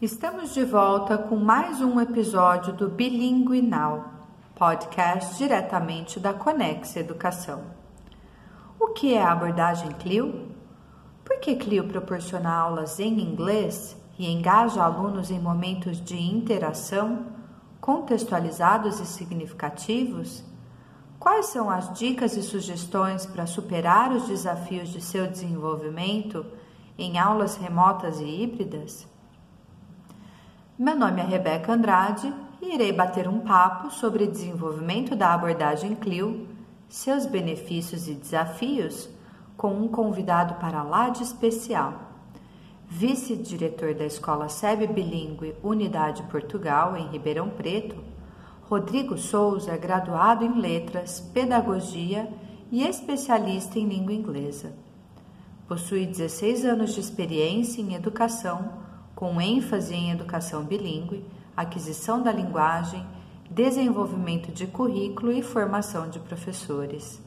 Estamos de volta com mais um episódio do Bilingue Now, podcast diretamente da Conex Educação. O que é a abordagem CLIO? Por que CLIO proporciona aulas em inglês e engaja alunos em momentos de interação contextualizados e significativos? Quais são as dicas e sugestões para superar os desafios de seu desenvolvimento em aulas remotas e híbridas? Meu nome é Rebeca Andrade e irei bater um papo sobre desenvolvimento da abordagem CLIO, seus benefícios e desafios, com um convidado para lá de especial. Vice-diretor da Escola SEB Bilingue Unidade Portugal, em Ribeirão Preto, Rodrigo Souza é graduado em Letras, Pedagogia e especialista em língua inglesa. Possui 16 anos de experiência em educação com ênfase em educação bilíngue, aquisição da linguagem, desenvolvimento de currículo e formação de professores.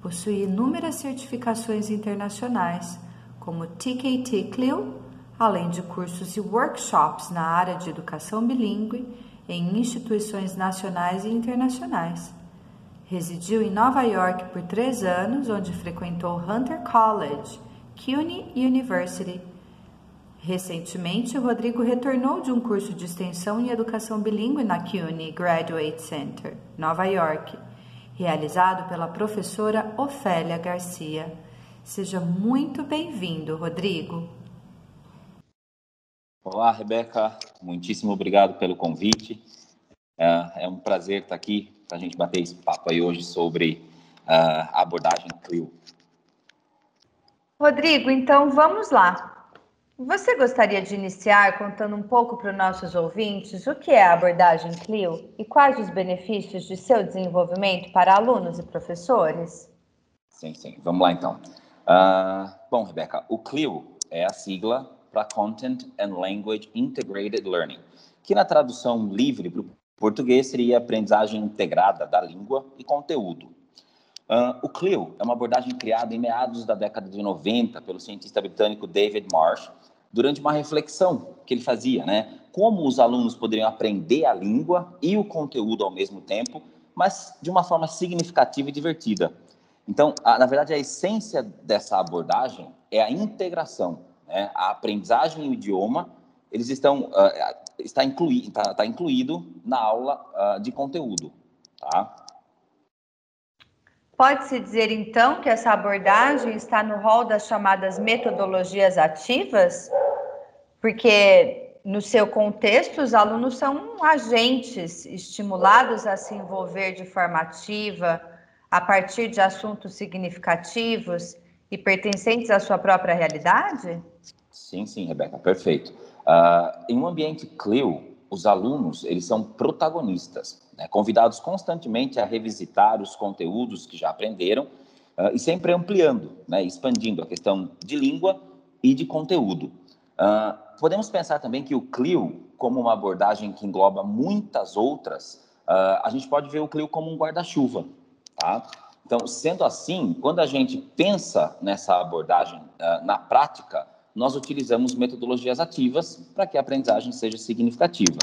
Possui inúmeras certificações internacionais, como TKT CLIO, além de cursos e workshops na área de educação bilíngue em instituições nacionais e internacionais. Residiu em Nova York por três anos, onde frequentou Hunter College, CUNY University Recentemente, Rodrigo retornou de um curso de extensão em educação bilíngue na CUNY Graduate Center, Nova York, realizado pela professora Ofélia Garcia. Seja muito bem-vindo, Rodrigo. Olá, Rebeca. Muitíssimo obrigado pelo convite. É, é um prazer estar aqui para a gente bater esse papo aí hoje sobre a abordagem CLIO. Rodrigo, então vamos lá. Você gostaria de iniciar contando um pouco para os nossos ouvintes o que é a abordagem CLIO e quais os benefícios de seu desenvolvimento para alunos e professores? Sim, sim. Vamos lá então. Uh, bom, Rebeca, o CLIO é a sigla para Content and Language Integrated Learning, que na tradução livre para o português seria aprendizagem integrada da língua e conteúdo. Uh, o CLIO é uma abordagem criada em meados da década de 90 pelo cientista britânico David Marsh durante uma reflexão que ele fazia, né? Como os alunos poderiam aprender a língua e o conteúdo ao mesmo tempo, mas de uma forma significativa e divertida. Então, a, na verdade, a essência dessa abordagem é a integração, né? A aprendizagem e o idioma, eles estão uh, está, inclui, está, está incluído na aula uh, de conteúdo, tá? Pode-se dizer, então, que essa abordagem está no rol das chamadas metodologias ativas? Porque, no seu contexto, os alunos são agentes estimulados a se envolver de forma ativa, a partir de assuntos significativos e pertencentes à sua própria realidade? Sim, sim, Rebeca, perfeito. Uh, em um ambiente CLIO, os alunos eles são protagonistas, né, convidados constantemente a revisitar os conteúdos que já aprenderam uh, e sempre ampliando, né, expandindo a questão de língua e de conteúdo. Uh, podemos pensar também que o CLIO, como uma abordagem que engloba muitas outras, uh, a gente pode ver o CLIO como um guarda-chuva, tá? Então, sendo assim, quando a gente pensa nessa abordagem na prática, nós utilizamos metodologias ativas para que a aprendizagem seja significativa.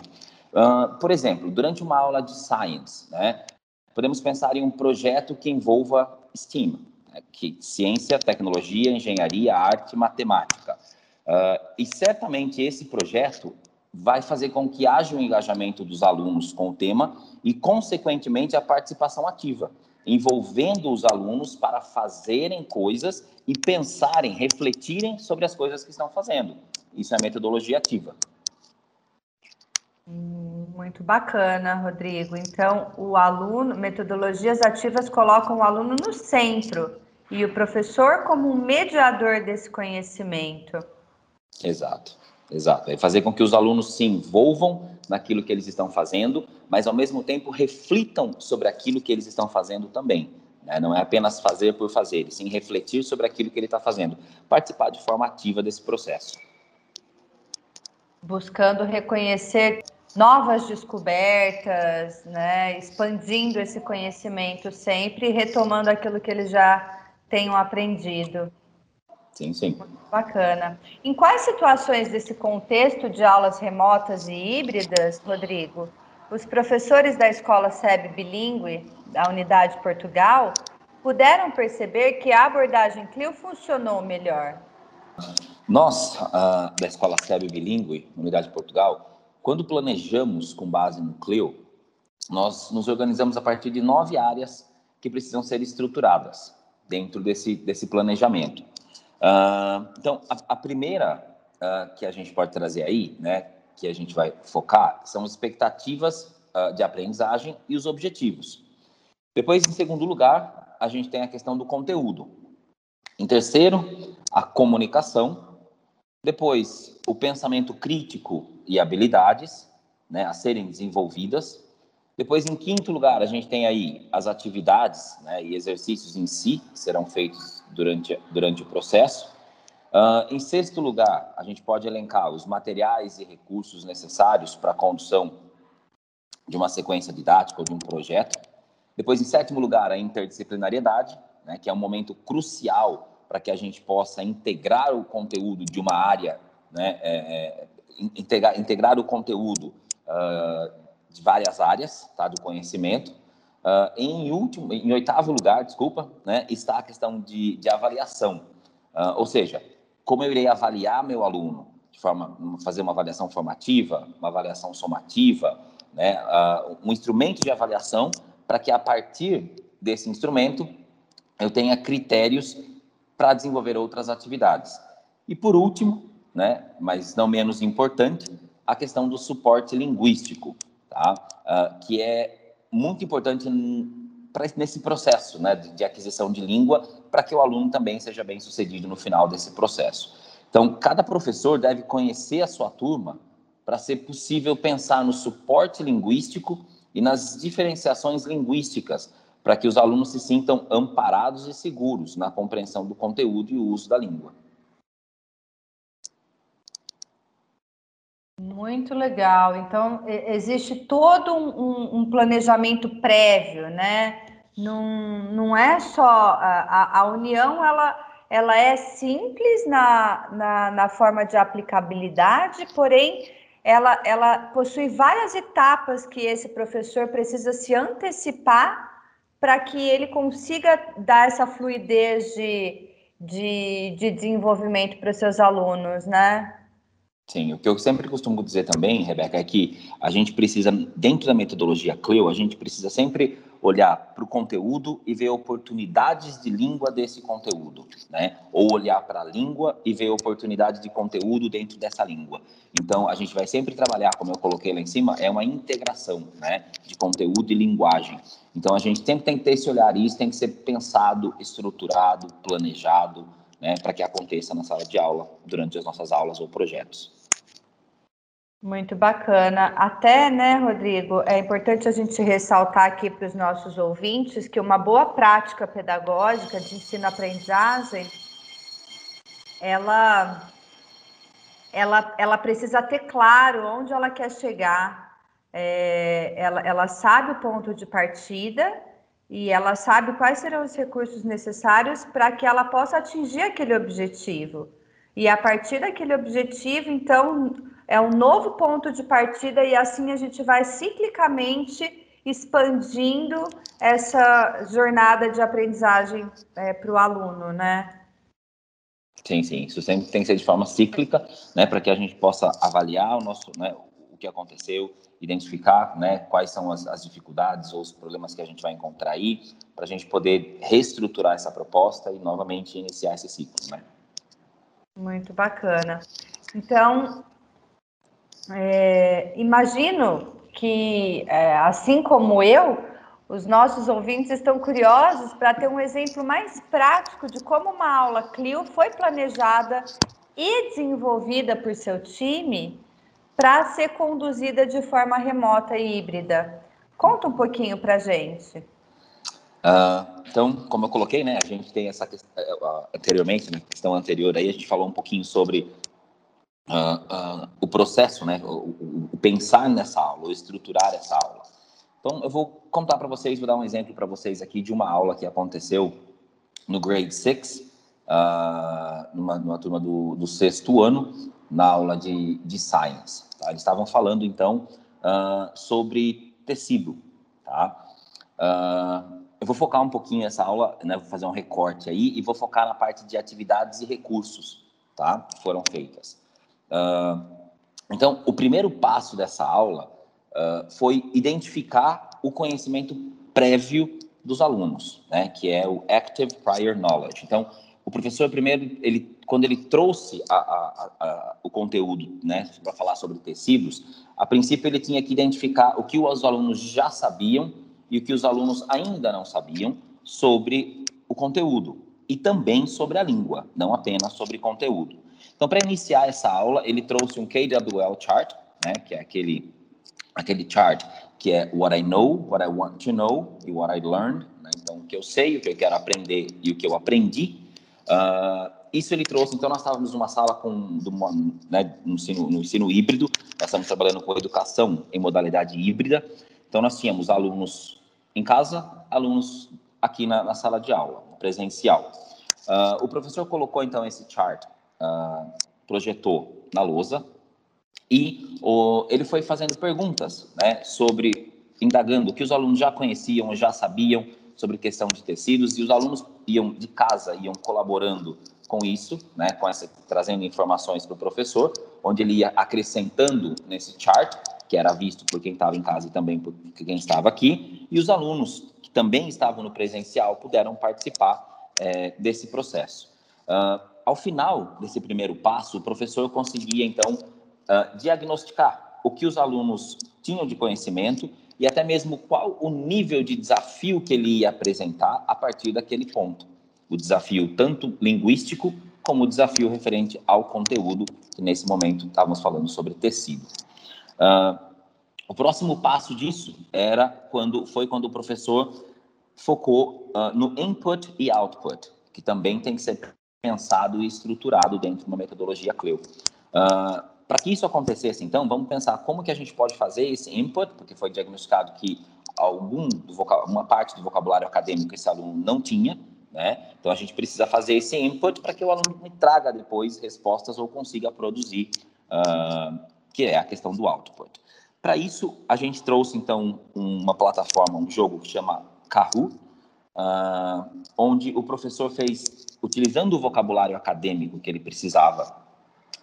Uh, por exemplo, durante uma aula de science, né, podemos pensar em um projeto que envolva STEAM, né, que ciência, tecnologia, engenharia, arte, matemática. Uh, e certamente esse projeto vai fazer com que haja um engajamento dos alunos com o tema e, consequentemente, a participação ativa envolvendo os alunos para fazerem coisas e pensarem, refletirem sobre as coisas que estão fazendo. Isso é metodologia ativa. Muito bacana, Rodrigo. Então, o aluno, metodologias ativas colocam o aluno no centro e o professor como um mediador desse conhecimento. Exato, exato. É fazer com que os alunos se envolvam naquilo que eles estão fazendo, mas ao mesmo tempo reflitam sobre aquilo que eles estão fazendo também. Né? Não é apenas fazer por fazer, e sim refletir sobre aquilo que ele está fazendo, participar de forma ativa desse processo. Buscando reconhecer novas descobertas, né? expandindo esse conhecimento sempre, retomando aquilo que eles já tenham aprendido. Sim, sim. Bacana. Em quais situações desse contexto de aulas remotas e híbridas, Rodrigo, os professores da escola SEB bilíngue, da Unidade Portugal, puderam perceber que a abordagem CLIO funcionou melhor? Nós, uh, da escola SEB bilíngue, Unidade Portugal, quando planejamos com base no CLIO, nós nos organizamos a partir de nove áreas que precisam ser estruturadas dentro desse, desse planejamento. Uh, então, a, a primeira uh, que a gente pode trazer aí, né, que a gente vai focar, são expectativas uh, de aprendizagem e os objetivos. Depois, em segundo lugar, a gente tem a questão do conteúdo. Em terceiro, a comunicação. Depois, o pensamento crítico e habilidades né, a serem desenvolvidas. Depois, em quinto lugar, a gente tem aí as atividades né, e exercícios em si, que serão feitos durante, durante o processo. Uh, em sexto lugar, a gente pode elencar os materiais e recursos necessários para a condução de uma sequência didática ou de um projeto. Depois, em sétimo lugar, a interdisciplinariedade, né, que é um momento crucial para que a gente possa integrar o conteúdo de uma área, né, é, é, integrar, integrar o conteúdo uh, de várias áreas tá, do conhecimento. Uh, em último, em oitavo lugar, desculpa, né, está a questão de, de avaliação, uh, ou seja, como eu irei avaliar meu aluno de forma fazer uma avaliação formativa, uma avaliação somativa, né, uh, um instrumento de avaliação para que a partir desse instrumento eu tenha critérios para desenvolver outras atividades. E por último, né, mas não menos importante, a questão do suporte linguístico tá? Uh, que é muito importante nesse processo né, de, de aquisição de língua, para que o aluno também seja bem sucedido no final desse processo. Então, cada professor deve conhecer a sua turma para ser possível pensar no suporte linguístico e nas diferenciações linguísticas, para que os alunos se sintam amparados e seguros na compreensão do conteúdo e o uso da língua. Muito legal. Então, existe todo um, um planejamento prévio, né? Não, não é só a, a união, ela, ela é simples na, na, na, forma de aplicabilidade, porém, ela, ela possui várias etapas que esse professor precisa se antecipar para que ele consiga dar essa fluidez de, de, de desenvolvimento para os seus alunos, né? Sim, o que eu sempre costumo dizer também, Rebeca, é que a gente precisa, dentro da metodologia CLIO, a gente precisa sempre olhar para o conteúdo e ver oportunidades de língua desse conteúdo, né? Ou olhar para a língua e ver oportunidades de conteúdo dentro dessa língua. Então, a gente vai sempre trabalhar, como eu coloquei lá em cima, é uma integração, né? De conteúdo e linguagem. Então, a gente sempre tem que ter esse olhar, e isso tem que ser pensado, estruturado, planejado, né? Para que aconteça na sala de aula, durante as nossas aulas ou projetos. Muito bacana. Até, né, Rodrigo, é importante a gente ressaltar aqui para os nossos ouvintes que uma boa prática pedagógica de ensino-aprendizagem, ela, ela, ela precisa ter claro onde ela quer chegar. É, ela, ela sabe o ponto de partida e ela sabe quais serão os recursos necessários para que ela possa atingir aquele objetivo. E a partir daquele objetivo, então, é um novo ponto de partida e assim a gente vai ciclicamente expandindo essa jornada de aprendizagem é, para o aluno, né? Sim, sim. Isso sempre tem que ser de forma cíclica, né, para que a gente possa avaliar o nosso, né, o que aconteceu, identificar, né, quais são as, as dificuldades ou os problemas que a gente vai encontrar aí, para a gente poder reestruturar essa proposta e novamente iniciar esse ciclo, né? Muito bacana. Então, é, imagino que, é, assim como eu, os nossos ouvintes estão curiosos para ter um exemplo mais prático de como uma aula Clio foi planejada e desenvolvida por seu time para ser conduzida de forma remota e híbrida. Conta um pouquinho para a gente. Uh, então, como eu coloquei, né, a gente tem essa questão, uh, anteriormente, na né, questão anterior aí, a gente falou um pouquinho sobre uh, o processo, né, o, o, pensar nessa aula, o estruturar essa aula. Então, eu vou contar para vocês, vou dar um exemplo para vocês aqui de uma aula que aconteceu no Grade 6, uh, uh, numa, numa, turma do, do, sexto ano, na aula de, de Science. Tá? Eles estavam falando, então, sobre tecido. Tá? Eu vou focar um pouquinho nessa aula, né, vou fazer um recorte aí e vou focar na parte de atividades e recursos tá? que foram feitas. Então, o primeiro passo dessa aula foi identificar o conhecimento prévio dos alunos, né, que é o Active Prior Knowledge. Então, o professor primeiro, ele, quando ele trouxe a, a, a, o conteúdo, né, para falar sobre tecidos, a princípio ele tinha que identificar o que os alunos já sabiam e o que os alunos ainda não sabiam sobre o conteúdo e também sobre a língua, não apenas sobre conteúdo. Então, para iniciar essa aula, ele trouxe um KWL chart, né, que é aquele aquele chart que é what I know, what I want to know e what I learned. Né? Então, o que eu sei, o que eu quero aprender e o que eu aprendi. Uh, isso ele trouxe, então nós estávamos numa sala com uma, né, no, ensino, no ensino híbrido, nós estamos trabalhando com educação em modalidade híbrida, então nós tínhamos alunos em casa, alunos aqui na, na sala de aula, presencial. Uh, o professor colocou então esse chart, uh, projetou na lousa, e o, ele foi fazendo perguntas né, sobre, indagando o que os alunos já conheciam, já sabiam, sobre questão de tecidos e os alunos iam de casa, iam colaborando com isso, né, com essa, trazendo informações para o professor, onde ele ia acrescentando nesse chart, que era visto por quem estava em casa e também por quem estava aqui, e os alunos que também estavam no presencial puderam participar é, desse processo. Uh, ao final desse primeiro passo, o professor conseguia, então, uh, diagnosticar o que os alunos tinham de conhecimento e até mesmo qual o nível de desafio que ele ia apresentar a partir daquele ponto. O desafio tanto linguístico como o desafio referente ao conteúdo, que nesse momento estávamos falando sobre tecido. Uh, o próximo passo disso era quando foi quando o professor focou uh, no input e output, que também tem que ser pensado e estruturado dentro de uma metodologia CLEU. Uh, para que isso acontecesse, então, vamos pensar como que a gente pode fazer esse input, porque foi diagnosticado que algum uma parte do vocabulário acadêmico esse aluno não tinha, né? Então a gente precisa fazer esse input para que o aluno me traga depois respostas ou consiga produzir, uh, que é a questão do output. Para isso a gente trouxe então uma plataforma, um jogo que chama Kahoot, uh, onde o professor fez utilizando o vocabulário acadêmico que ele precisava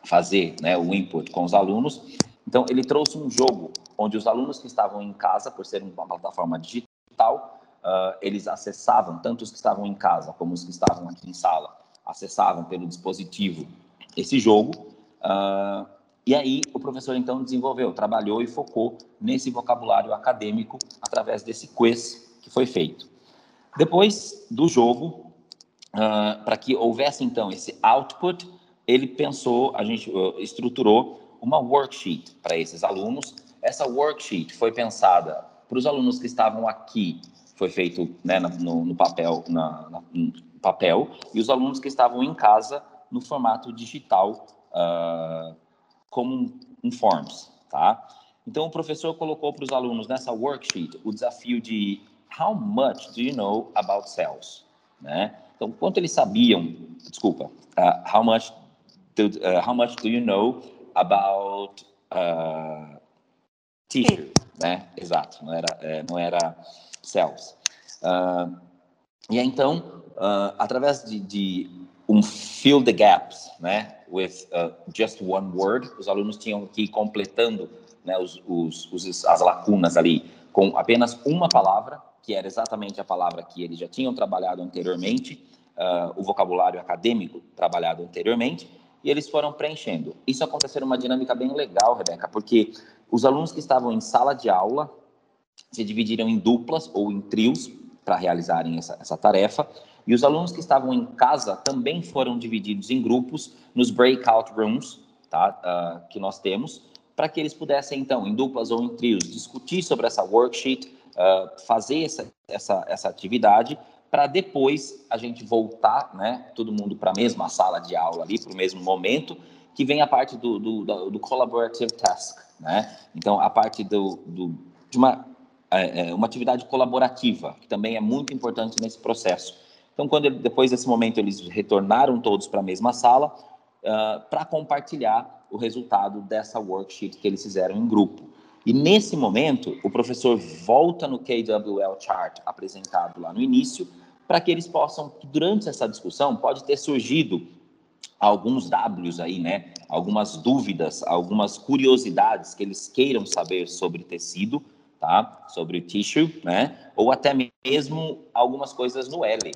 fazer né, o input com os alunos. Então, ele trouxe um jogo onde os alunos que estavam em casa, por ser uma plataforma digital, uh, eles acessavam, tanto os que estavam em casa como os que estavam aqui em sala, acessavam pelo dispositivo esse jogo. Uh, e aí, o professor então desenvolveu, trabalhou e focou nesse vocabulário acadêmico através desse quiz que foi feito. Depois do jogo, uh, para que houvesse então esse output, ele pensou, a gente uh, estruturou uma worksheet para esses alunos. Essa worksheet foi pensada para os alunos que estavam aqui, foi feito né, no, no, papel, na, na, no papel, e os alunos que estavam em casa no formato digital, uh, como um Forms, tá? Então, o professor colocou para os alunos nessa worksheet o desafio de How much do you know about cells? Né? Então, quanto eles sabiam, desculpa, uh, how much do, uh, how much do you know about uh, tissue, né? Exato, não era, é, não era cells. Uh, e então, através de, de, um fill the gaps, né? With just one word, os alunos tinham que ir completando né, os, os, os, as lacunas ali com apenas uma palavra, que era exatamente a palavra que eles já tinham trabalhado anteriormente, uh, o vocabulário acadêmico trabalhado anteriormente, e eles foram preenchendo. Isso aconteceu numa dinâmica bem legal, Rebeca, porque os alunos que estavam em sala de aula se dividiram em duplas ou em trios para realizarem essa, essa tarefa, e os alunos que estavam em casa também foram divididos em grupos nos breakout rooms tá, uh, que nós temos, para que eles pudessem, então, em duplas ou em trios, discutir sobre essa worksheet, fazer essa, essa, essa atividade para depois a gente voltar, né, todo mundo para a mesma sala de aula ali, para o mesmo momento, que vem a parte do, do, do, do collaborative task, né? Então, a parte do, do de uma, é, é, uma atividade colaborativa, que também é muito importante nesse processo, Então, quando depois desse momento eles retornaram todos para a mesma sala uh, para compartilhar o resultado dessa worksheet que eles fizeram em grupo. E nesse momento, o professor volta no KWL chart apresentado lá no início, para que eles possam, durante essa discussão, pode ter surgido alguns Ws aí, né? Algumas dúvidas, algumas curiosidades que eles queiram saber sobre tecido, tá? Sobre o tissue, né? Ou até mesmo algumas coisas no L,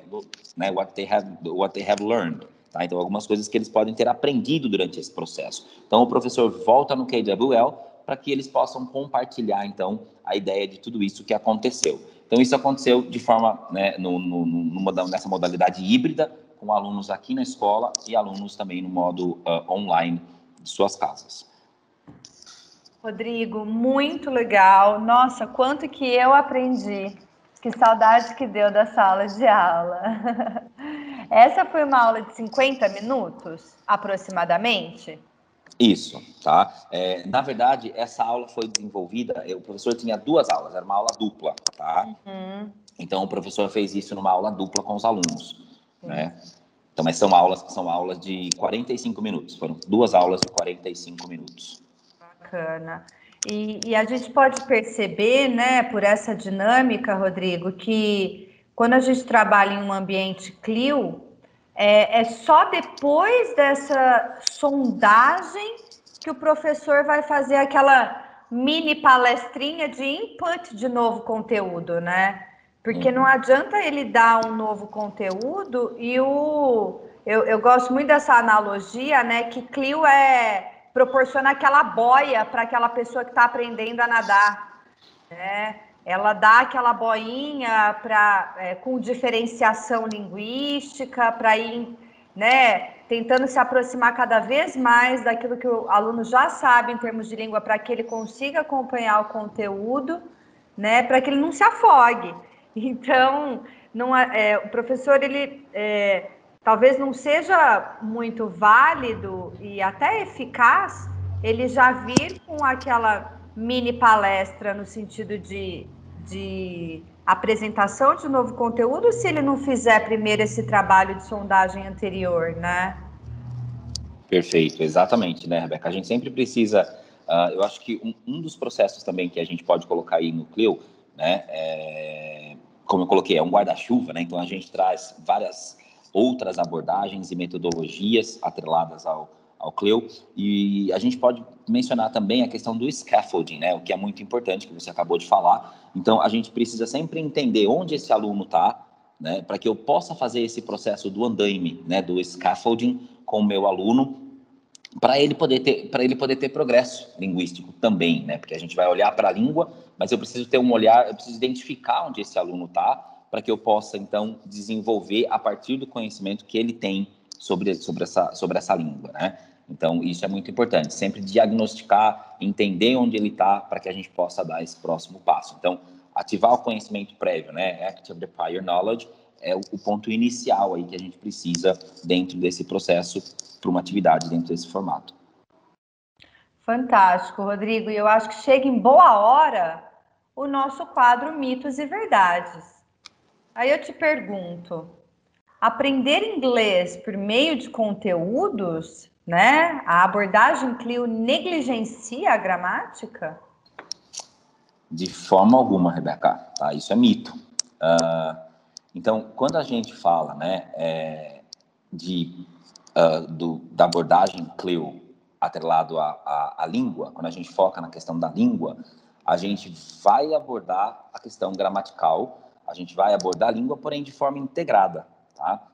né? What they have, what they have learned. Tá? Então, algumas coisas que eles podem ter aprendido durante esse processo. Então, o professor volta no KWL para que eles possam compartilhar, então, a ideia de tudo isso que aconteceu. Então, isso aconteceu de forma, né, no, no, numa, nessa modalidade híbrida, com alunos aqui na escola e alunos também no modo uh, online de suas casas. Rodrigo, muito legal. Nossa, quanto que eu aprendi. Que saudade que deu da sala de aula. Essa foi uma aula de 50 minutos, aproximadamente? Isso, tá? É, na verdade, essa aula foi desenvolvida, o professor tinha duas aulas, era uma aula dupla, tá? Uhum. Então, o professor fez isso numa aula dupla com os alunos, Sim. né? Então, mas são aulas que são aulas de 45 minutos, foram duas aulas de 45 minutos. Bacana. E, e a gente pode perceber, né, por essa dinâmica, Rodrigo, que quando a gente trabalha em um ambiente CLIO, é, é só depois dessa sondagem que o professor vai fazer aquela mini palestrinha de input de novo conteúdo, né? Porque uhum. não adianta ele dar um novo conteúdo e o. Eu, eu gosto muito dessa analogia, né? Que Clio é proporciona aquela boia para aquela pessoa que está aprendendo a nadar. Né? Ela dá aquela boinha para é, com diferenciação linguística para ir né, tentando se aproximar cada vez mais daquilo que o aluno já sabe em termos de língua para que ele consiga acompanhar o conteúdo, né, para que ele não se afogue. Então, não é, o professor ele é, talvez não seja muito válido e até eficaz ele já vir com aquela mini palestra no sentido de, de apresentação de novo conteúdo se ele não fizer primeiro esse trabalho de sondagem anterior, né? Perfeito, exatamente, né, Rebeca? A gente sempre precisa. Uh, eu acho que um, um, dos processos também que a gente pode colocar aí no Clio, né, é, como eu coloquei, é um guarda-chuva, né? Então a gente traz várias outras abordagens e metodologias atreladas ao, ao Cleo. E a gente pode mencionar também a questão do scaffolding, né, o que é muito importante, que você acabou de falar. Então, a gente precisa sempre entender onde esse aluno está, né, para que eu possa fazer esse processo do andaime, né, do scaffolding com o meu aluno, para ele poder ter para ele poder ter progresso linguístico também, né? Porque a gente vai olhar para a língua, mas eu preciso ter um olhar, eu preciso identificar onde esse aluno está, para que eu possa então desenvolver a partir do conhecimento que ele tem sobre sobre essa sobre essa língua, né? Então, isso é muito importante, sempre diagnosticar, entender onde ele está, para que a gente possa dar esse próximo passo. Então, ativar o conhecimento prévio, né? Active the prior knowledge é o, ponto inicial aí que a gente precisa dentro desse processo para uma atividade dentro desse formato. Fantástico, Rodrigo. E eu acho que chega em boa hora o nosso quadro Mitos e Verdades. Aí eu te pergunto: aprender inglês por meio de conteúdos né? A abordagem Clio negligencia a gramática? De forma alguma, Rebeca. Tá? Isso é mito. Uh, então, quando a gente fala né, é, de, uh, do, da abordagem Clio atrelado à, à, à língua, quando a gente foca na questão da língua, a gente vai abordar a questão gramatical, a gente vai abordar a língua, porém de forma integrada, tá?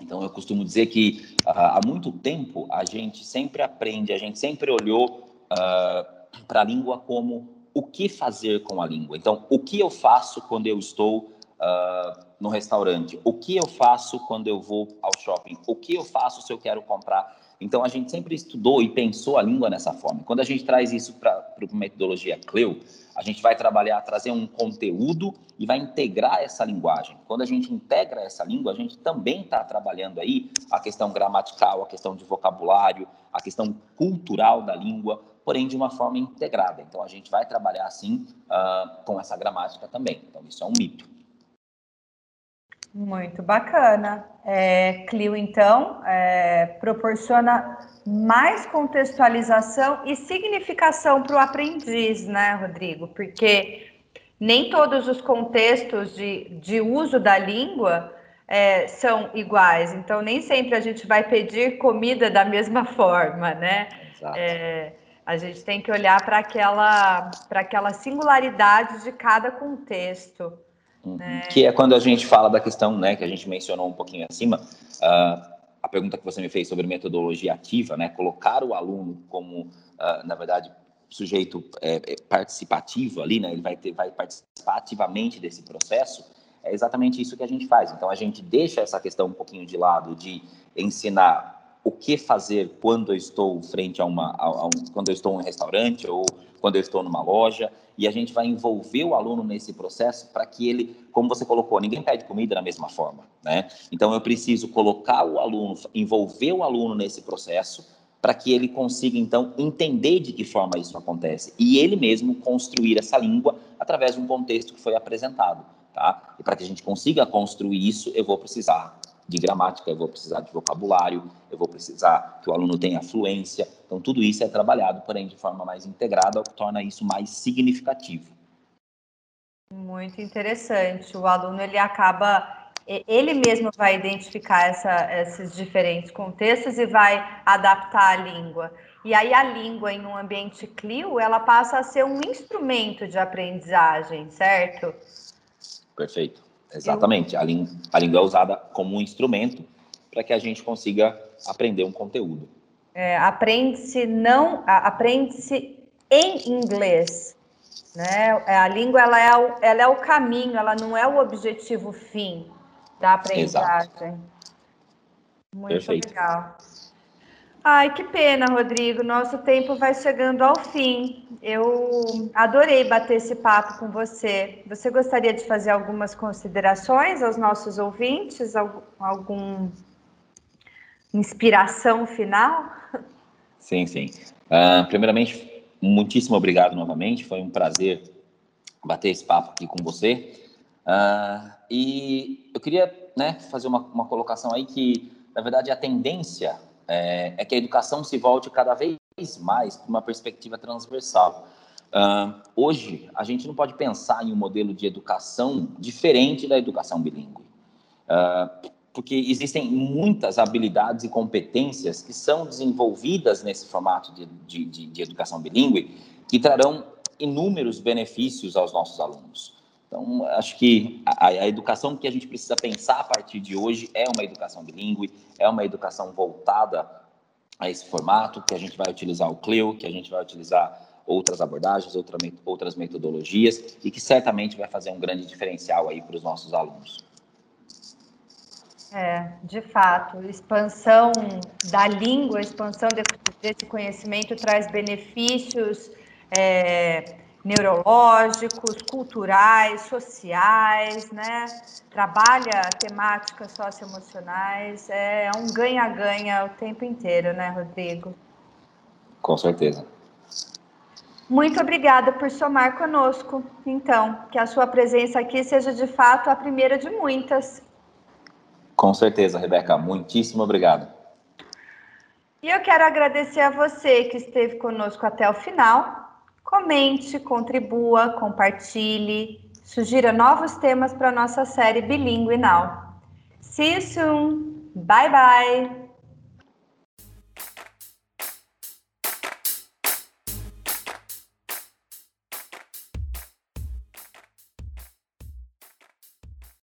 Então, eu costumo dizer que uh, há muito tempo a gente sempre aprende, a gente sempre olhou uh, ah, para a língua como o que fazer com a língua. Então, o que eu faço quando eu estou uh, no restaurante? O que eu faço quando eu vou ao shopping? O que eu faço se eu quero comprar? Então, a gente sempre estudou e pensou a língua dessa forma. Quando a gente traz isso para a metodologia CLEO, a gente vai trabalhar, trazer um conteúdo e vai integrar essa linguagem. Quando a gente integra essa língua, a gente também está trabalhando aí a questão gramatical, a questão de vocabulário, a questão cultural da língua, porém de uma forma integrada. Então, a gente vai trabalhar assim uh, com essa gramática também. Então, isso é um mito. Muito bacana. É, Clio, então, é, proporciona mais contextualização e significação para o aprendiz, né, Rodrigo? Porque nem todos os contextos de, de uso da língua é, são iguais. Então, nem sempre a gente vai pedir comida da mesma forma, né? É, a gente tem que olhar para aquela, aquela singularidade de cada contexto. Né? Que é quando a gente fala da questão, né, que a gente mencionou um pouquinho acima, uh, a pergunta que você me fez sobre metodologia ativa, né, colocar o aluno como, uh, na verdade, sujeito é, é, participativo ali, né, ele vai, ter, vai participar ativamente desse processo, é exatamente isso que a gente faz. Então, a gente deixa essa questão um pouquinho de lado de ensinar o que fazer quando eu estou frente a uma, a, a um, quando eu estou em um restaurante ou quando eu estou numa loja, e a gente vai envolver o aluno nesse processo para que ele, como você colocou, ninguém pede comida da mesma forma, né? Então eu preciso colocar o aluno, envolver o aluno nesse processo para que ele consiga então entender de que forma isso acontece e ele mesmo construir essa língua através de um contexto que foi apresentado, tá? E para que a gente consiga construir isso, eu vou precisar de gramática, eu vou precisar de vocabulário, eu vou precisar que o aluno tenha fluência. Então, tudo isso é trabalhado, porém, de forma mais integrada, o que torna isso mais significativo. Muito interessante. O aluno ele acaba, ele mesmo vai identificar essa, esses diferentes contextos e vai adaptar a língua. E aí a língua em um ambiente CLIO, ela passa a ser um instrumento de aprendizagem, certo? Perfeito. Exatamente. Eu... A, língua, a língua é usada como um instrumento para que a gente consiga aprender um conteúdo. É, aprende-se não, aprende-se em inglês, né? É, a língua ela é, o, ela é o caminho, ela não é o objetivo fim da aprendizagem. Exato. Muito Perfeito. legal. Ai, que pena, Rodrigo. Nosso tempo vai chegando ao fim. Eu adorei bater esse papo com você. Você gostaria de fazer algumas considerações aos nossos ouvintes? Algum inspiração final? Sim, sim. Uh, primeiramente, muitíssimo obrigado novamente. Foi um prazer bater esse papo aqui com você. Uh, e eu queria né, fazer uma, uma colocação aí que, na verdade, a tendência é, é que a educação se volte cada vez mais para uma perspectiva transversal. Uh, hoje, a gente não pode pensar em um modelo de educação diferente da educação bilíngue, uh, porque existem muitas habilidades e competências que são desenvolvidas nesse formato de, de, de, de educação bilíngue que trarão inúmeros benefícios aos nossos alunos. Então, acho que a, a, educação que a gente precisa pensar a partir de hoje é uma educação bilíngue, é uma educação voltada a esse formato, que a gente vai utilizar o CLIO, que a gente vai utilizar outras abordagens, outra, outras metodologias, e que certamente vai fazer um grande diferencial aí para os nossos alunos. É, de fato, expansão da língua, expansão desse conhecimento traz benefícios é, neurológicos, culturais, sociais, né? Trabalha temáticas socioemocionais, é um ganha-ganha o tempo inteiro, né, Rodrigo? Com certeza. Muito obrigada por somar conosco. Então, que a sua presença aqui seja de fato a primeira de muitas. Com certeza, Rebeca. Muitíssimo obrigado. E eu quero agradecer a você que esteve conosco até o final Comente, contribua, compartilhe, sugira novos temas para nossa série Bilingue Now. See you soon. Bye bye.